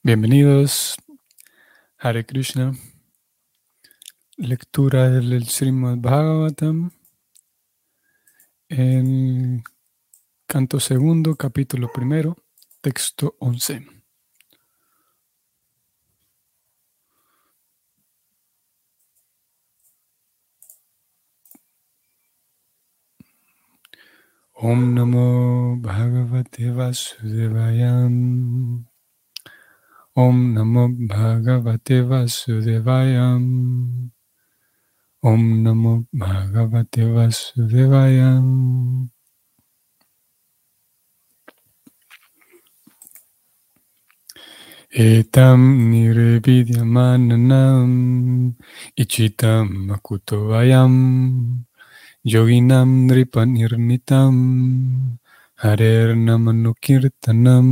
Bienvenidos, Hare Krishna. Lectura del Srimad Bhagavatam, en canto segundo, capítulo primero, texto once. Om Namo Bhagavate Vasudevayam. Om Namo Bhagavate Vasudevayam. Om Namo Bhagavate Vasudevayam. Etam nirvidyamananam ichitam makutovayam yoginam nripanirnitam harer namanukirtanam.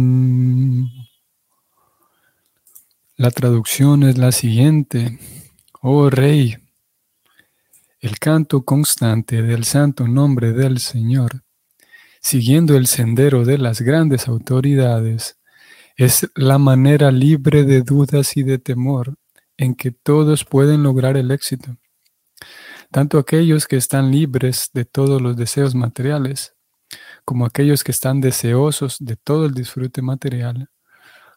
La traducción es la siguiente. Oh Rey, el canto constante del santo nombre del Señor, siguiendo el sendero de las grandes autoridades, es la manera libre de dudas y de temor en que todos pueden lograr el éxito. Tanto aquellos que están libres de todos los deseos materiales, como aquellos que están deseosos de todo el disfrute material,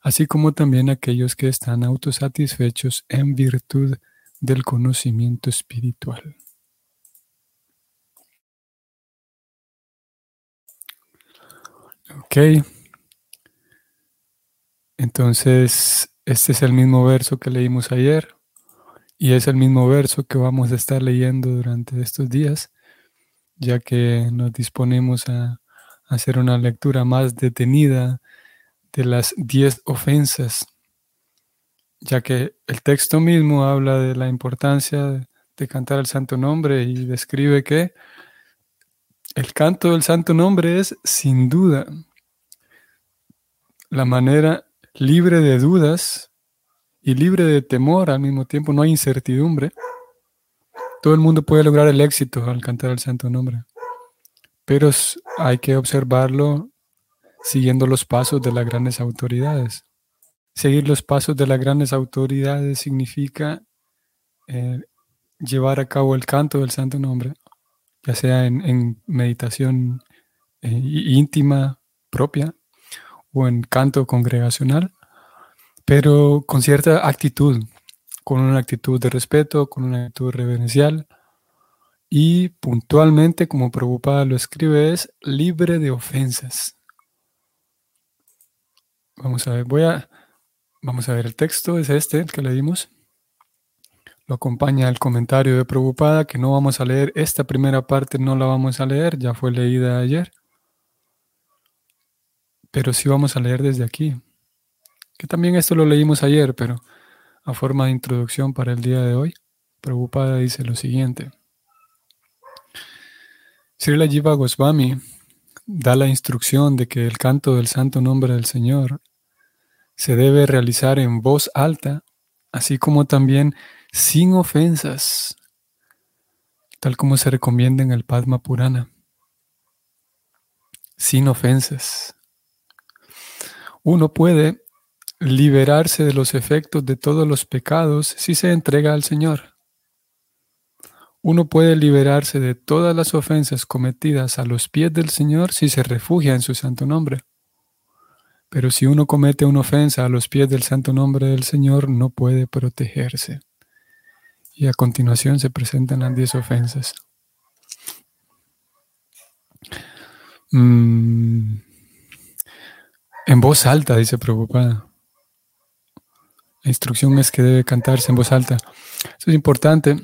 así como también aquellos que están autosatisfechos en virtud del conocimiento espiritual. Ok. Entonces, este es el mismo verso que leímos ayer y es el mismo verso que vamos a estar leyendo durante estos días, ya que nos disponemos a hacer una lectura más detenida de las diez ofensas, ya que el texto mismo habla de la importancia de cantar el santo nombre y describe que el canto del santo nombre es sin duda la manera libre de dudas y libre de temor al mismo tiempo, no hay incertidumbre. Todo el mundo puede lograr el éxito al cantar el santo nombre, pero hay que observarlo siguiendo los pasos de las grandes autoridades. Seguir los pasos de las grandes autoridades significa eh, llevar a cabo el canto del santo nombre, ya sea en, meditación eh, íntima propia o en canto congregacional, pero con cierta actitud, con una actitud de respeto, con una actitud reverencial y puntualmente, como Prabhupada lo escribe, es libre de ofensas. Vamos a ver, voy a, vamos a ver, el texto es este, el que leímos. Lo acompaña el comentario de Prabhupada, que no vamos a leer. Esta primera parte no la vamos a leer, ya fue leída ayer. Pero sí vamos a leer desde aquí. Que también esto lo leímos ayer, pero a forma de introducción para el día de hoy, Prabhupada dice lo siguiente. Srila Jiva Goswami da la instrucción de que el canto del santo nombre del Señor se debe realizar en voz alta, así como también sin ofensas, tal como se recomienda en el Padma Purana. Sin ofensas. Uno puede liberarse de los efectos de todos los pecados si se entrega al Señor. Uno puede liberarse de todas las ofensas cometidas a los pies del Señor si se refugia en su santo nombre. Pero si uno comete una ofensa a los pies del santo nombre del Señor, no puede protegerse. Y a continuación se presentan las diez ofensas. Mm. En voz alta, dice preocupada. La instrucción es que debe cantarse en voz alta. Eso es importante.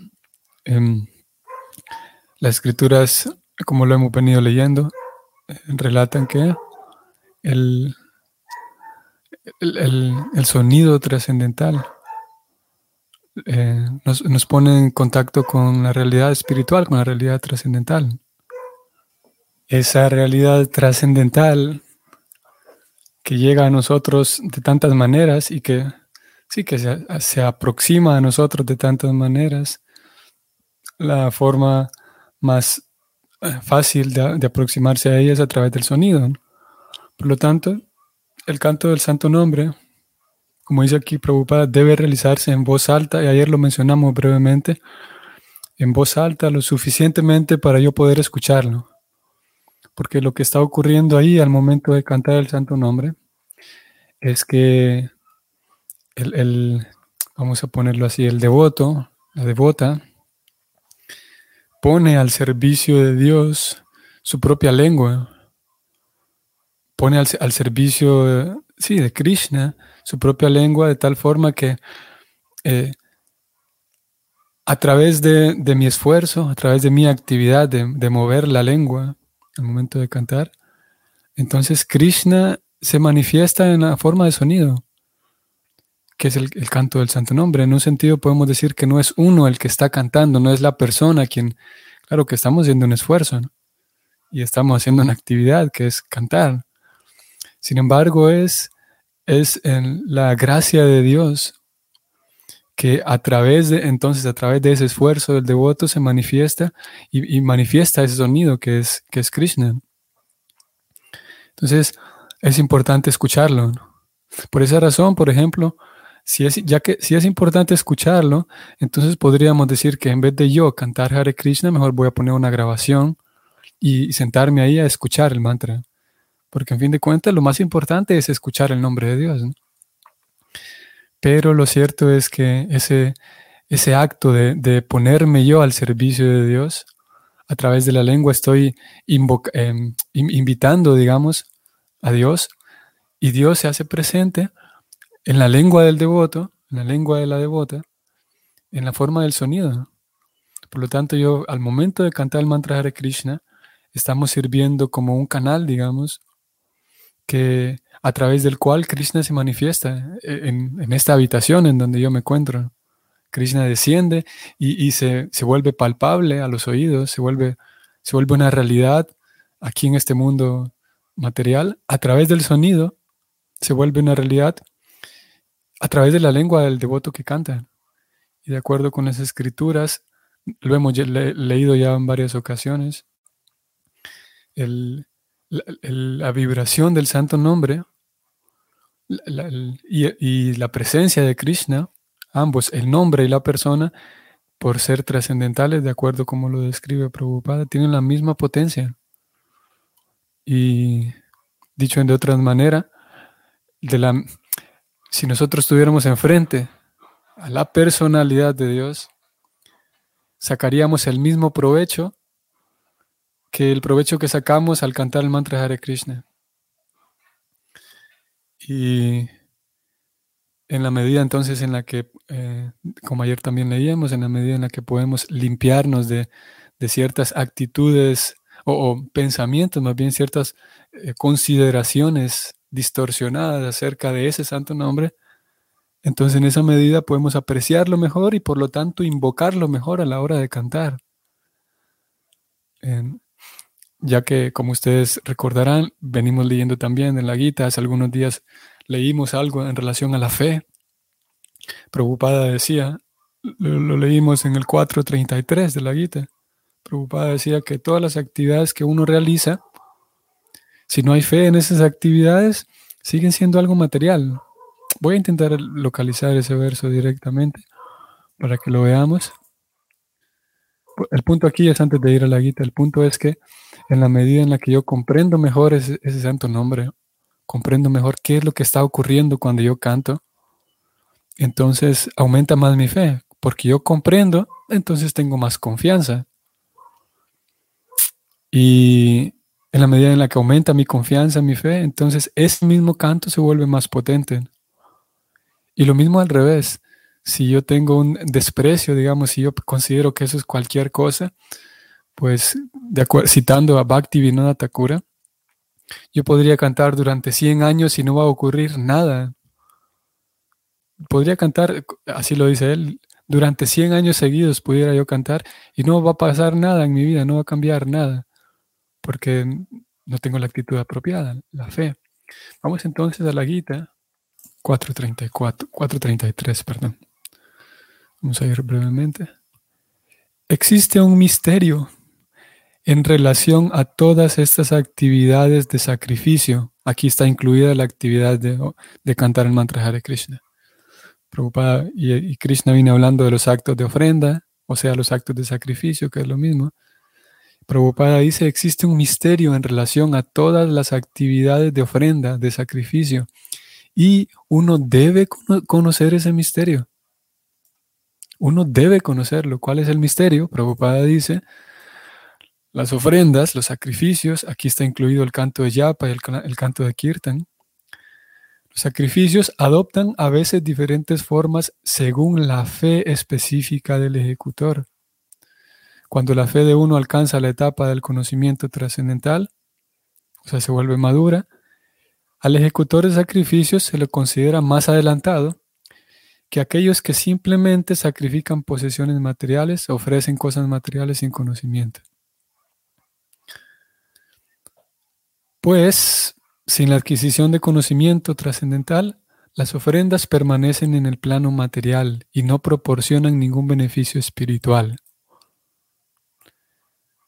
Em, las escrituras, como lo hemos venido leyendo, eh, relatan que el, el, sonido trascendental eh, nos, pone en contacto con la realidad espiritual, con la realidad trascendental. Esa realidad trascendental que llega a nosotros de tantas maneras y que sí que se, aproxima a nosotros de tantas maneras, la forma más eh, fácil de, de aproximarse a ella es a través del sonido. Por lo tanto, el canto del santo nombre como dice aquí Prabhupada, debe realizarse en voz alta, y ayer lo mencionamos brevemente, en voz alta lo suficientemente para yo poder escucharlo. Porque lo que está ocurriendo ahí al momento de cantar el santo nombre es que el, vamos a ponerlo así, el devoto, la devota, pone al servicio de Dios su propia lengua, pone al, servicio, sí, de Krishna, su propia lengua de tal forma que eh, a través de, mi esfuerzo, a través de mi actividad de, de mover la lengua al momento de cantar, entonces Krishna se manifiesta en la forma de sonido, que es el, canto del santo nombre. En un sentido podemos decir que no es uno el que está cantando, no es la persona quien, claro que estamos haciendo un esfuerzo y estamos haciendo una actividad que es cantar. Sin embargo, es, es en la gracia de Dios que a través de, entonces, a través de ese esfuerzo del devoto se manifiesta y, manifiesta ese sonido que es, que es Krishna. Entonces, es importante escucharlo. Por esa razón, por ejemplo, si es, ya que si es importante escucharlo, entonces podríamos decir que en vez de yo cantar Hare Krishna, mejor voy a poner una grabación y sentarme ahí a escuchar el mantra. Porque en fin de cuentas, lo más importante es escuchar el nombre de Dios. Pero lo cierto es que ese, ese acto de, ponerme yo al servicio de Dios, a través de la lengua estoy em, invitando, digamos, a Dios y Dios se hace presente en la lengua del devoto, en la lengua de la devota, en la forma del sonido. Por lo tanto, yo al momento de cantar el mantra Hare Krishna, estamos sirviendo como un canal, digamos, que a través del cual Krishna se manifiesta en, esta habitación en donde yo me encuentro. Krishna desciende y, se, vuelve palpable a los oídos, se vuelve, se vuelve una realidad aquí en este mundo material. A través del sonido se vuelve una realidad a través de la lengua del devoto que canta. Y de acuerdo con las escrituras, lo hemos leído ya en varias ocasiones, la, vibración del santo nombre y, la presencia de Krishna, ambos, el nombre y la persona, por ser trascendentales, de acuerdo como lo describe Prabhupada, tienen la misma potencia. Y dicho de otra manera, de la, si nosotros estuviéramos enfrente a la personalidad de Dios, sacaríamos el mismo provecho que el provecho que sacamos al cantar el mantra Hare Krishna. Y en la medida entonces en la que, eh, como ayer también leíamos, en la medida en la que podemos limpiarnos de, ciertas actitudes o, pensamientos, más bien ciertas eh, consideraciones distorsionadas acerca de ese santo nombre, entonces en esa medida podemos apreciarlo mejor y por lo tanto invocarlo mejor a la hora de cantar ya que como ustedes recordarán, venimos leyendo también en la Gita, hace algunos días leímos algo en relación a la fe. Preocupada decía, lo, leímos en el 4.33 de la Gita, Preocupada decía que todas las actividades que uno realiza, si no hay fe en esas actividades, siguen siendo algo material. Voy a intentar localizar ese verso directamente para que lo veamos. El punto aquí es antes de ir a la Gita, el punto es que en la medida en la que yo comprendo mejor ese, santo nombre, comprendo mejor qué es lo que está ocurriendo cuando yo canto, entonces aumenta más mi fe, porque yo comprendo, entonces tengo más confianza. Y en la medida en la que aumenta mi confianza, mi fe, entonces ese mismo canto se vuelve más potente. Y lo mismo al revés. Si yo tengo un desprecio, digamos, si yo considero que eso es cualquier cosa, pues de citando a Bhakti Vinod Thakura, yo podría cantar durante 100 años y no va a ocurrir nada. Podría cantar, así lo dice él, durante 100 años seguidos pudiera yo cantar y no va a pasar nada en mi vida, no va a cambiar nada, porque no tengo la actitud apropiada, la fe. Vamos entonces a la Gita 434, 433, perdón. Vamos a ir brevemente. Existe un misterio en relación a todas estas actividades de sacrificio, aquí está incluida la actividad de, cantar el mantra Hare Krishna. Prabhupada y, Krishna viene hablando de los actos de ofrenda, o sea, los actos de sacrificio, que es lo mismo. Prabhupada dice, existe un misterio en relación a todas las actividades de ofrenda, de sacrificio, y uno debe conocer ese misterio. Uno debe conocerlo. ¿Cuál es el misterio? Prabhupada dice, las ofrendas, los sacrificios, aquí está incluido el canto de yapa y el, canto de kirtan. Los sacrificios adoptan a veces diferentes formas según la fe específica del ejecutor. Cuando la fe de uno alcanza la etapa del conocimiento trascendental, o sea, se vuelve madura, al ejecutor de sacrificios se lo considera más adelantado que aquellos que simplemente sacrifican posesiones materiales, ofrecen cosas materiales sin conocimiento. Pues, sin la adquisición de conocimiento trascendental, las ofrendas permanecen en el plano material y no proporcionan ningún beneficio espiritual.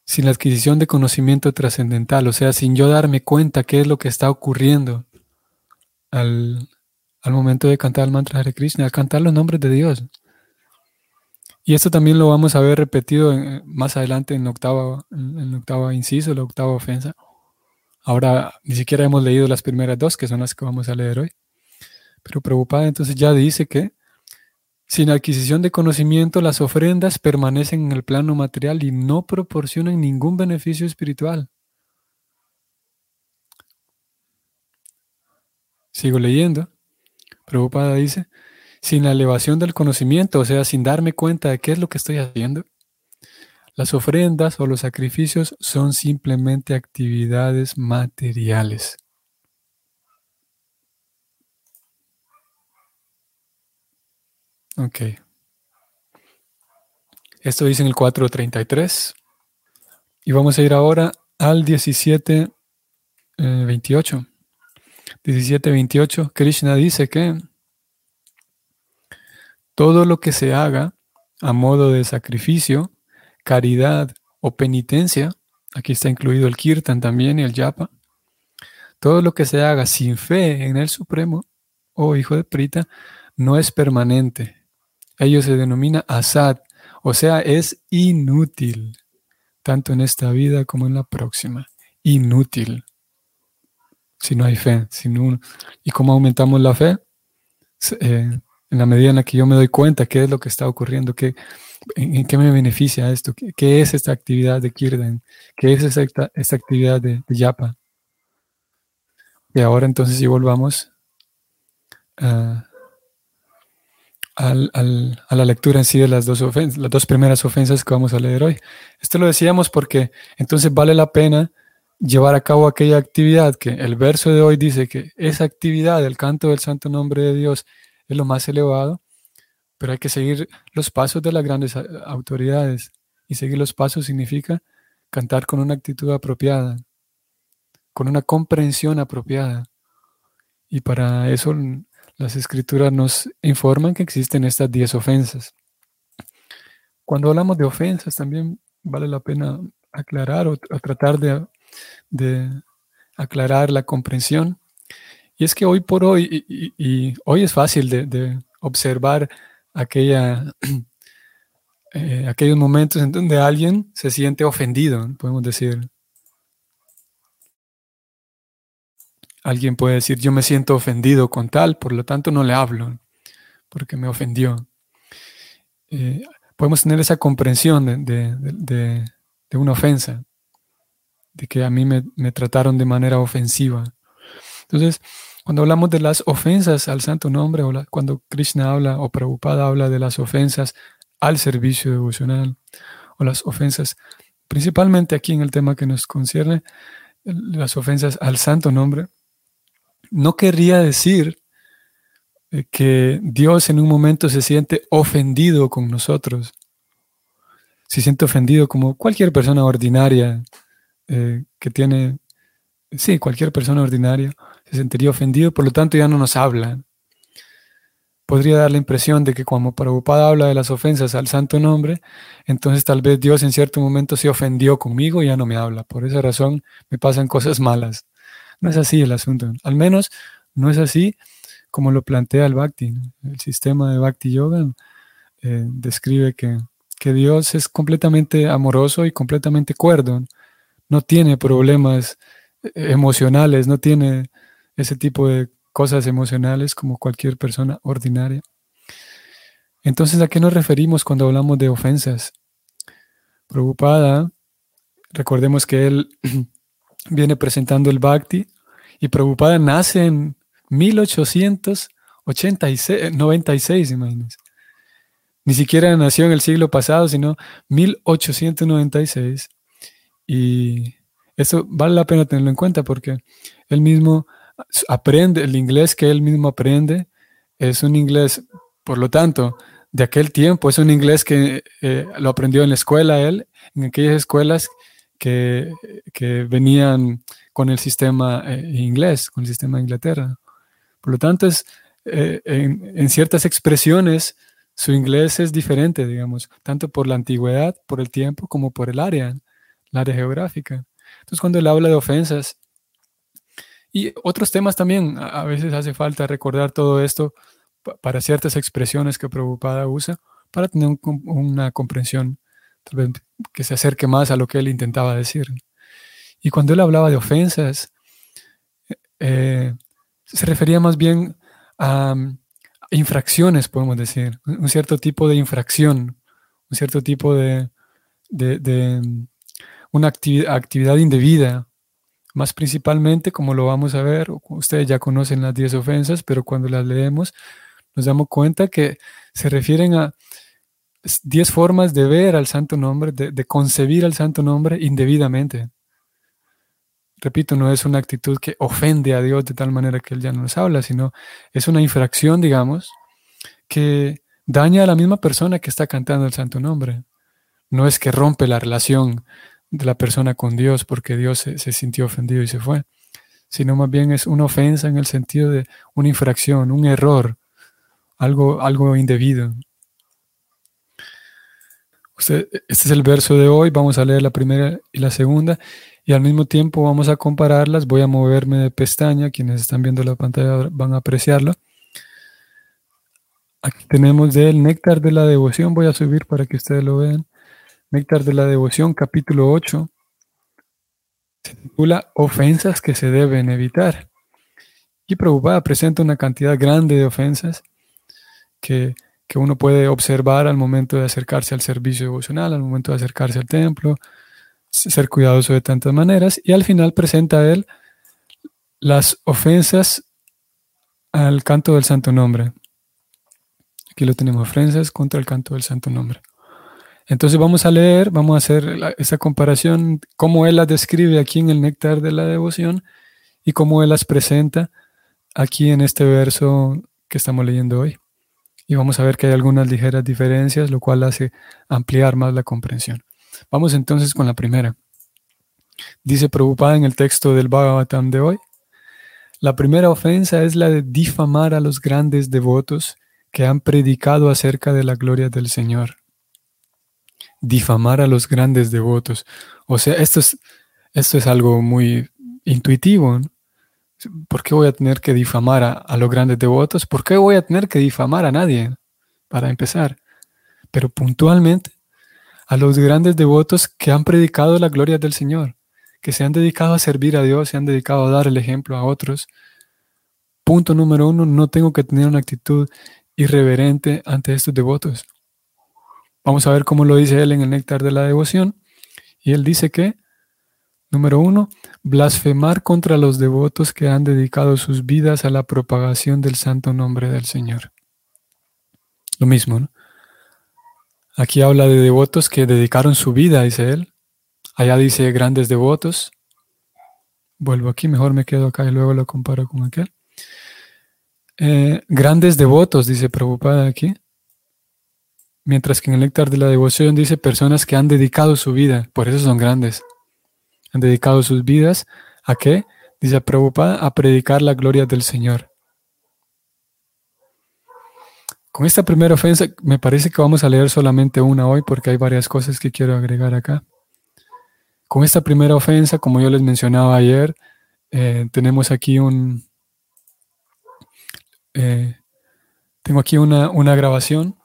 Sin la adquisición de conocimiento trascendental, o sea, sin yo darme cuenta qué es lo que está ocurriendo al, momento de cantar el mantra de Krishna, al cantar los nombres de Dios. Y esto también lo vamos a ver repetido más adelante en el octavo, en el octavo inciso, la octava ofensa. Ahora ni siquiera hemos leído las primeras dos, que son las que vamos a leer hoy. Pero Prabhupada entonces ya dice que sin adquisición de conocimiento, las ofrendas permanecen en el plano material y no proporcionan ningún beneficio espiritual. Sigo leyendo. Prabhupada dice, sin la elevación del conocimiento, o sea, sin darme cuenta de qué es lo que estoy haciendo, las ofrendas o los sacrificios son simplemente actividades materiales. Ok. Esto dice en el 433. Y vamos a ir ahora al 1728. 1728, eh, Krishna dice que todo lo que se haga a modo de sacrificio caridad o penitencia, aquí está incluido el kirtan también y el yapa, todo lo que se haga sin fe en el Supremo, oh hijo de Prita, no es permanente. Ello se denomina asad, o sea, es inútil, tanto en esta vida como en la próxima. Inútil. Si no hay fe, sin ¿Y cómo aumentamos la fe? Eh, en la medida en la que yo me doy cuenta qué es lo que está ocurriendo, qué, ¿En, qué me beneficia esto? ¿Qué, es esta actividad de Kirden? ¿Qué es esta, esta actividad de, Yapa? Y ahora entonces si volvamos a, la lectura en sí de las dos, ofensas, las dos primeras ofensas que vamos a leer hoy. Esto lo decíamos porque entonces vale la pena llevar a cabo aquella actividad que el verso de hoy dice que esa actividad del canto del santo nombre de Dios es lo más elevado pero hay que seguir los pasos de las grandes autoridades. Y seguir los pasos significa cantar con una actitud apropiada, con una comprensión apropiada. Y para eso las escrituras nos informan que existen estas diez ofensas. Cuando hablamos de ofensas también vale la pena aclarar o, tratar de, aclarar la comprensión. Y es que hoy por hoy, y, hoy es fácil de observar aquella, eh, aquellos momentos en donde alguien se siente ofendido, podemos decir. Alguien puede decir, yo me siento ofendido con tal, por lo tanto no le hablo, porque me ofendió. Eh, podemos tener esa comprensión de, una ofensa, de que a mí me, me trataron de manera ofensiva. Entonces, cuando hablamos de las ofensas al santo nombre, o cuando Krishna habla o Prabhupada habla de las ofensas al servicio devocional, o las ofensas, principalmente aquí en el tema que nos concierne, las ofensas al santo nombre, no querría decir eh, que Dios en un momento se siente ofendido con nosotros. Se siente ofendido como cualquier persona ordinaria eh, que tiene, sí, cualquier persona ordinaria se sentiría ofendido, por lo tanto ya no nos habla. Podría dar la impresión de que cuando Prabhupada habla de las ofensas al santo nombre, entonces tal vez Dios en cierto momento se ofendió conmigo y ya no me habla. Por esa razón me pasan cosas malas. No es así el asunto. Al menos no es así como lo plantea el Bhakti. El sistema de Bhakti Yoga eh, describe que, que, Dios es completamente amoroso y completamente cuerdo. No tiene problemas eh, emocionales, no tiene ese tipo de cosas emocionales como cualquier persona ordinaria. Entonces, ¿a qué nos referimos cuando hablamos de ofensas? Prabhupada, recordemos que él viene presentando el Bhakti y Prabhupada nace en 1886, 96, imagínense. Ni siquiera nació en el siglo pasado, sino 1896. Y eso vale la pena tenerlo en cuenta porque él mismo aprende, el inglés que él mismo aprende es un inglés, por lo tanto, de aquel tiempo, es un inglés que eh, lo aprendió en la escuela él, en aquellas escuelas que, venían con el sistema eh, inglés, con el sistema de Inglaterra. Por lo tanto, es, eh, en, ciertas expresiones, su inglés es diferente, digamos, tanto por la antigüedad, por el tiempo, como por el área, el área geográfica. Entonces, cuando él habla de ofensas, y otros temas también, a veces hace falta recordar todo esto para ciertas expresiones que Prabhupada usa, para tener una comprensión que se acerque más a lo que él intentaba decir. Y cuando él hablaba de ofensas, eh, se refería más bien a, infracciones, podemos decir, un cierto tipo de infracción, un cierto tipo de, una actividad indebida, más principalmente, como lo vamos a ver, ustedes ya conocen las 10 ofensas, pero cuando las leemos nos damos cuenta que se refieren a 10 formas de ver al santo nombre, de, concebir al santo nombre indebidamente. Repito, no es una actitud que ofende a Dios de tal manera que Él ya no nos habla, sino es una infracción, digamos, que daña a la misma persona que está cantando el santo nombre. No es que rompe la relación de la persona con Dios porque Dios se, se sintió ofendido y se fue, sino más bien es una ofensa en el sentido de una infracción, un error, algo, algo indebido. este es el verso de hoy, vamos a leer la primera y la segunda y al mismo tiempo vamos a compararlas. Voy a moverme de pestaña, quienes están viendo la pantalla van a apreciarlo. Aquí tenemos del Néctar de la Devoción, voy a subir para que ustedes lo vean. Néctar de la Devoción, capítulo 8, se titula Ofensas que se deben evitar. Y Prabhupada presenta una cantidad grande de ofensas que, uno puede observar al momento de acercarse al servicio devocional, al momento de acercarse al templo, ser cuidadoso de tantas maneras, y al final presenta él las ofensas al canto del santo nombre. Aquí lo tenemos, ofensas contra el canto del santo nombre. Entonces vamos a leer, vamos a hacer esa comparación, cómo él las describe aquí en el néctar de la devoción y cómo él las presenta aquí en este verso que estamos leyendo hoy y vamos a ver que hay algunas ligeras diferencias, lo cual hace ampliar más la comprensión. Vamos entonces con la primera. Dice Prabhupada en el texto del Bhagavatam de hoy, la primera ofensa es la de difamar a los grandes devotos que han predicado acerca de la gloria del Señor. Difamar a los grandes devotos. O sea, esto es, esto es algo muy intuitivo. ¿Por qué voy a tener que difamar a, los grandes devotos? ¿Por qué voy a tener que difamar a nadie? Para empezar. Pero puntualmente a los grandes devotos que han predicado la gloria del Señor, que se han dedicado a servir a Dios, se han dedicado a dar el ejemplo a otros. Punto número uno, no tengo que tener una actitud irreverente ante estos devotos. Vamos a ver cómo lo dice él en el néctar de la devoción. Y él dice que Número uno, blasfemar contra los devotos que han dedicado sus vidas a la propagación del santo nombre del Señor. Lo mismo, ¿no? Aquí habla de devotos que dedicaron su vida, dice él. Allá dice grandes devotos. Vuelvo aquí, mejor me quedo acá y luego lo comparo con aquel. Eh, grandes devotos, dice Prabhupada aquí. Mientras que en el néctar de la devoción dice personas que han dedicado su vida, por eso son grandes han dedicado sus vidas a qué? Dice Prabhupada, a predicar la gloria del Señor. Con esta primera ofensa, me parece que vamos a leer solamente una hoy porque hay varias cosas que quiero agregar acá. Con esta primera ofensa, como yo les mencionaba ayer, eh, tenemos aquí un, eh, tengo aquí una, una, grabación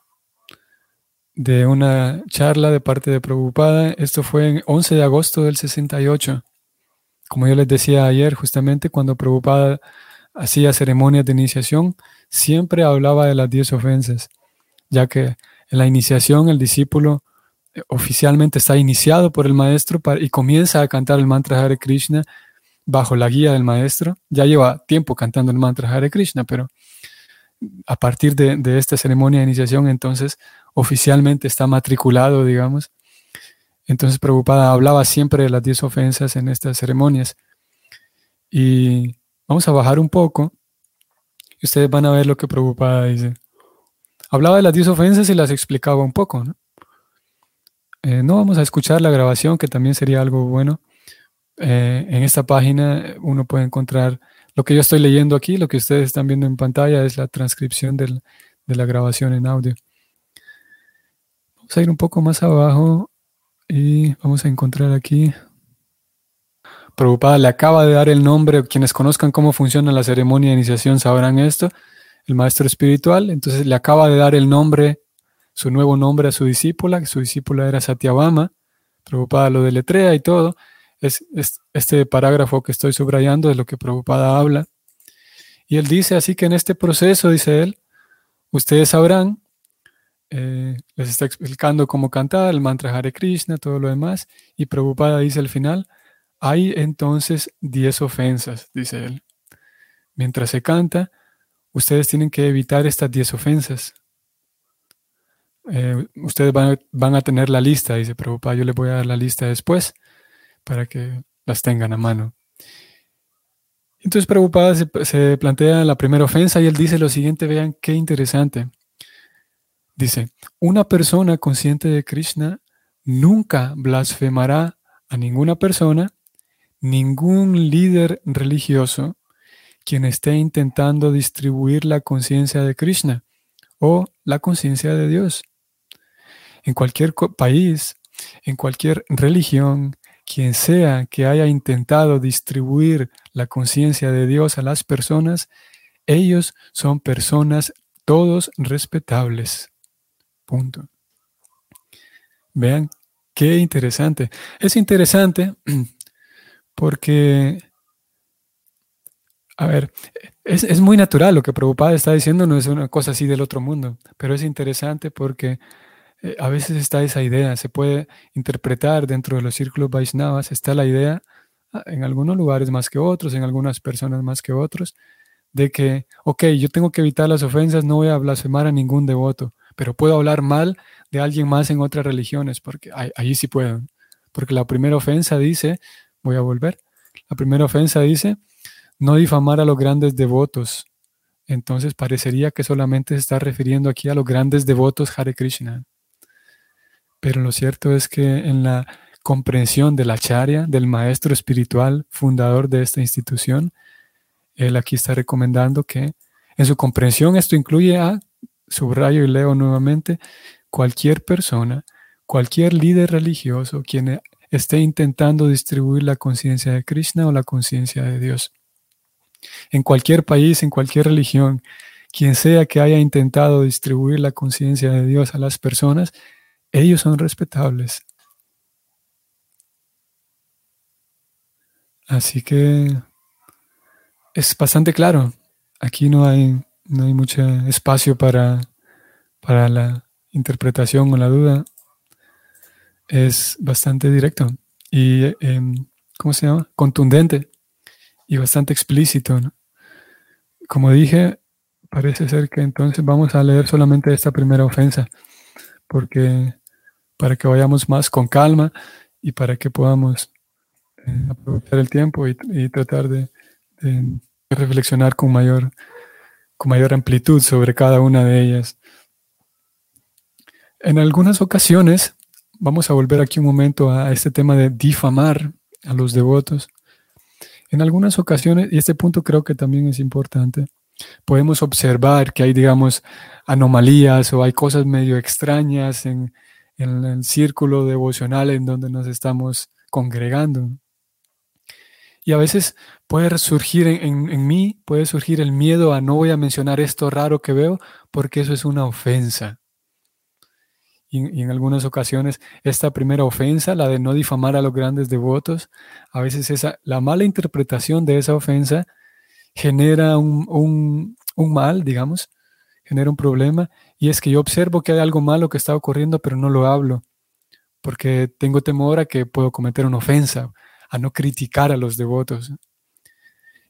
de una charla de parte de Prabhupada. Esto fue en 11 de agosto del 68. Como yo les decía ayer, justamente cuando Prabhupada hacía ceremonias de iniciación, siempre hablaba de las diez ofensas, ya que en la iniciación el discípulo eh, oficialmente está iniciado por el maestro y comienza a cantar el mantra Hare Krishna bajo la guía del maestro. Ya lleva tiempo cantando el mantra Hare Krishna, pero a partir de, esta ceremonia de iniciación, entonces oficialmente está matriculado, digamos. Entonces Prabhupada hablaba siempre de las diez ofensas en estas ceremonias. Y vamos a bajar un poco ustedes van a ver lo que Prabhupada dice. Hablaba de las diez ofensas y las explicaba un poco. ¿no? Eh, vamos a escuchar la grabación, que también sería algo bueno. Eh, en esta página uno puede encontrar lo que yo estoy leyendo aquí, lo que ustedes están viendo en pantalla es la transcripción de la grabación en audio. Vamos a ir un poco más abajo y vamos a encontrar aquí. Prabhupada le acaba de dar el nombre, quienes conozcan cómo funciona la ceremonia de iniciación sabrán esto, el maestro espiritual, entonces le acaba de dar el nombre, su nuevo nombre a su discípula, que su discípula era Satyabama, Prabhupada lo deletrea y todo, es, este parágrafo que estoy subrayando es lo que Prabhupada habla. Y él dice, así que en este proceso, dice él, ustedes sabrán, eh, les está explicando cómo cantar, el mantra Hare Krishna, todo lo demás, y Prabhupada dice al final, hay entonces diez ofensas, dice él. Mientras se canta, ustedes tienen que evitar estas diez ofensas. Eh, ustedes van, a tener la lista, dice Prabhupada, yo les voy a dar la lista después para que las tengan a mano. Entonces Prabhupada se plantea la primera ofensa y él dice lo siguiente, vean qué interesante. Dice, una persona consciente de Krishna nunca blasfemará a ninguna persona, ningún líder religioso, quien esté intentando distribuir la conciencia de Krishna o la conciencia de Dios. En cualquier país, en cualquier religión, quien sea que haya intentado distribuir la conciencia de Dios a las personas, ellos son personas todos respetables. Punto. Vean, qué interesante. Es interesante porque, a ver, es, es, muy natural lo que Prabhupada está diciendo, no es una cosa así del otro mundo, pero es interesante porque eh, a veces está esa idea, se puede interpretar dentro de los círculos Vaisnavas, está la idea, ah, en algunos lugares más que otros, en algunas personas más que otros, de que, ok, yo tengo que evitar las ofensas, no voy a blasfemar a ningún devoto, pero puedo hablar mal de alguien más en otras religiones, porque ahí, sí puedo. Porque la primera ofensa dice, voy a volver, la primera ofensa dice, no difamar a los grandes devotos. Entonces parecería que solamente se está refiriendo aquí a los grandes devotos Hare Krishna. Pero lo cierto es que en la comprensión de la charya, del maestro espiritual fundador de esta institución, él aquí está recomendando que en su comprensión esto incluye a, subrayo y leo nuevamente, cualquier persona, cualquier líder religioso quien esté intentando distribuir la conciencia de Krishna o la conciencia de Dios. En cualquier país, en cualquier religión, quien sea que haya intentado distribuir la conciencia de Dios a las personas, ellos son respetables. Así que es bastante claro. Aquí no hay, no hay mucho espacio para, para la interpretación o la duda. Es bastante directo y, em, ¿cómo se llama? Contundente y bastante explícito. Como dije, parece ser que entonces vamos a leer solamente esta primera ofensa, porque para que vayamos más con calma y para que podamos eh, aprovechar el tiempo y, tratar de, reflexionar con mayor, con mayor amplitud sobre cada una de ellas. En algunas ocasiones, vamos a volver aquí un momento a este tema de difamar a los devotos. En algunas ocasiones, y este punto creo que también es importante, podemos observar que hay, digamos, anomalías o hay cosas medio extrañas en, en el círculo devocional en donde nos estamos congregando. Y a veces puede surgir en, mí, puede surgir el miedo a no voy a mencionar esto raro que veo porque eso es una ofensa. Y, en algunas ocasiones esta primera ofensa, la de no difamar a los grandes devotos, a veces esa, la mala interpretación de esa ofensa genera un, un mal, digamos, genera un problema, y es que yo observo que hay algo malo que está ocurriendo, pero no lo hablo, porque tengo temor a que puedo cometer una ofensa, a no criticar a los devotos.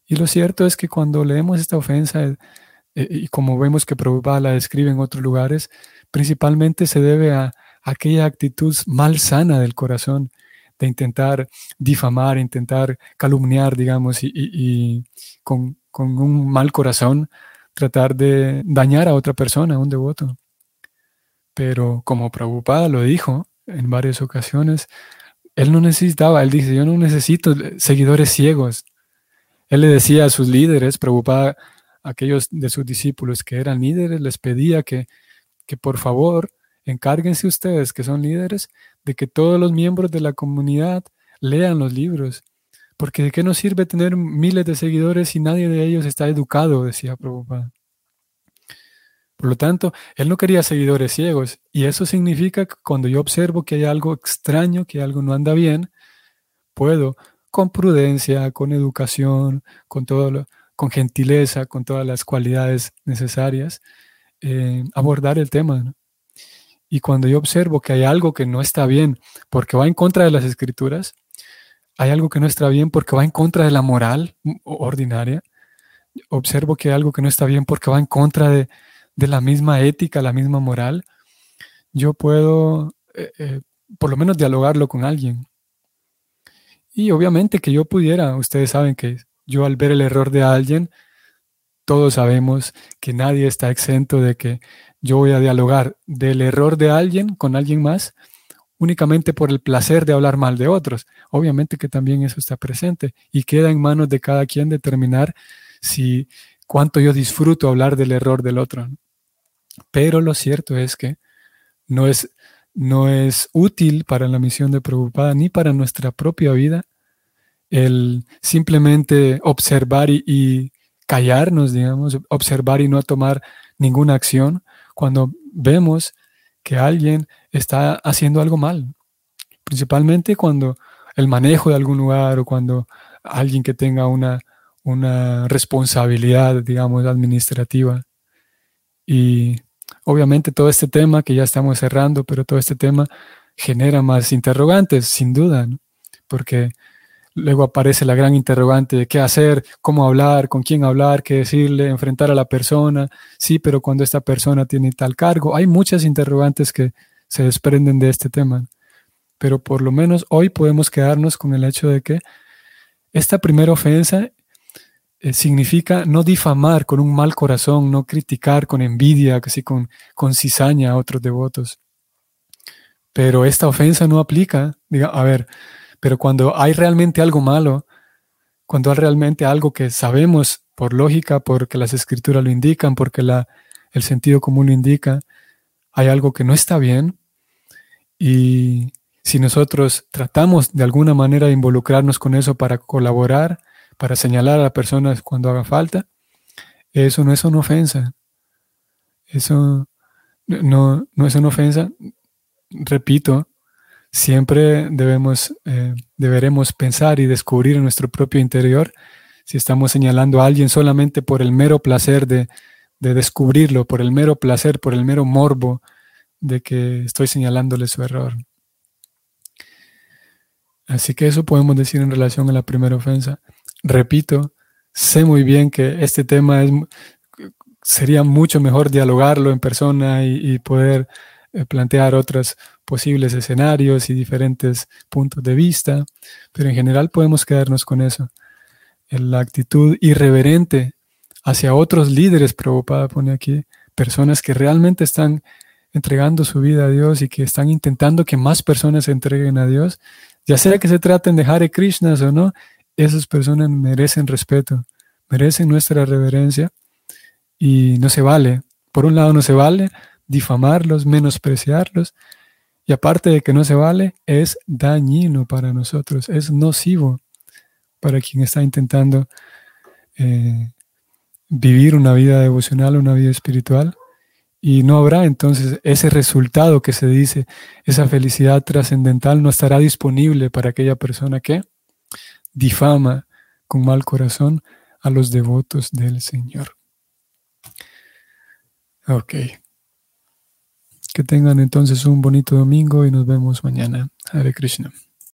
Y lo cierto es que cuando leemos esta ofensa, eh, eh, y como vemos que Prabhupada la describe en otros lugares, principalmente se debe a, aquella actitud mal sana del corazón, de intentar difamar, intentar calumniar, digamos, y, con, con, un mal corazón tratar de dañar a otra persona, a un devoto. Pero como Prabhupada lo dijo en varias ocasiones, él no necesitaba, él dice, yo no necesito seguidores ciegos, él le decía a sus líderes, preocupada a aquellos de sus discípulos que eran líderes, les pedía que, que por favor encárguense ustedes, que son líderes, de que todos los miembros de la comunidad lean los libros. Porque de qué nos sirve tener miles de seguidores si nadie de ellos está educado, decía Prabhupada. Por lo tanto, él no quería seguidores ciegos. Y eso significa que cuando yo observo que hay algo extraño, que algo no anda bien, puedo con prudencia, con educación, con todo con gentileza, con todas las cualidades necesarias, eh, abordar el tema. Y cuando yo observo que hay algo que no está bien porque va en contra de las escrituras, hay algo que no está bien porque va en contra de la moral ordinaria, observo que hay algo que no está bien porque va en contra de, la misma ética, la misma moral, yo puedo eh, eh, por lo menos dialogarlo con alguien. Y obviamente que yo pudiera, ustedes saben que yo al ver el error de alguien, todos sabemos que nadie está exento de que yo voy a dialogar del error de alguien con alguien más únicamente por el placer de hablar mal de otros. Obviamente que también eso está presente y queda en manos de cada quien determinar si cuánto yo disfruto hablar del error del otro. Pero lo cierto es que no es no es útil para la misión de Prabhupada ni para nuestra propia vida el simplemente observar y, callarnos, digamos, observar y no tomar ninguna acción cuando vemos que alguien está haciendo algo mal. Principalmente cuando el manejo de algún lugar o cuando alguien que tenga una, una responsabilidad, digamos, administrativa. Y Obviamente todo este tema que ya estamos cerrando, pero todo este tema genera más interrogantes, sin duda, porque luego aparece la gran interrogante de qué hacer, cómo hablar, con quién hablar, qué decirle, enfrentar a la persona. Sí, pero cuando esta persona tiene tal cargo, hay muchas interrogantes que se desprenden de este tema. Pero por lo menos hoy podemos quedarnos con el hecho de que esta primera ofensa eh, significa no difamar con un mal corazón, no criticar con envidia, casi con, con cizaña a otros devotos. Pero esta ofensa no aplica. Diga, a ver, pero cuando hay realmente algo malo, cuando hay realmente algo que sabemos por lógica, porque las escrituras lo indican, porque la, el sentido común lo indica, hay algo que no está bien. Y si nosotros tratamos de alguna manera de involucrarnos con eso para colaborar, para señalar a la persona cuando haga falta, eso no es una ofensa. Eso no, no es una ofensa. Repito, siempre debemos, eh, deberemos pensar y descubrir en nuestro propio interior si estamos señalando a alguien solamente por el mero placer de, de descubrirlo, por el mero placer, por el mero morbo de que estoy señalándole su error. Así que eso podemos decir en relación a la primera ofensa repito, sé muy bien que este tema es, sería mucho mejor dialogarlo en persona y, poder eh, plantear otros posibles escenarios y diferentes puntos de vista, pero en general podemos quedarnos con eso. La actitud irreverente hacia otros líderes, Prabhupada pone aquí, personas que realmente están entregando su vida a Dios y que están intentando que más personas se entreguen a Dios, ya sea que se traten de Hare Krishnas o no, esas personas merecen respeto, merecen nuestra reverencia y no se vale. Por un lado no se vale difamarlos, menospreciarlos y aparte de que no se vale, es dañino para nosotros, es nocivo, para quien está intentando eh, vivir una vida devocional, una vida espiritual. Y no habrá entonces ese resultado que se dice, esa felicidad trascendental no estará disponible para aquella persona que difama con mal corazón a los devotos del Señor. Ok. Que tengan entonces un bonito domingo y nos vemos mañana. Hare Krishna.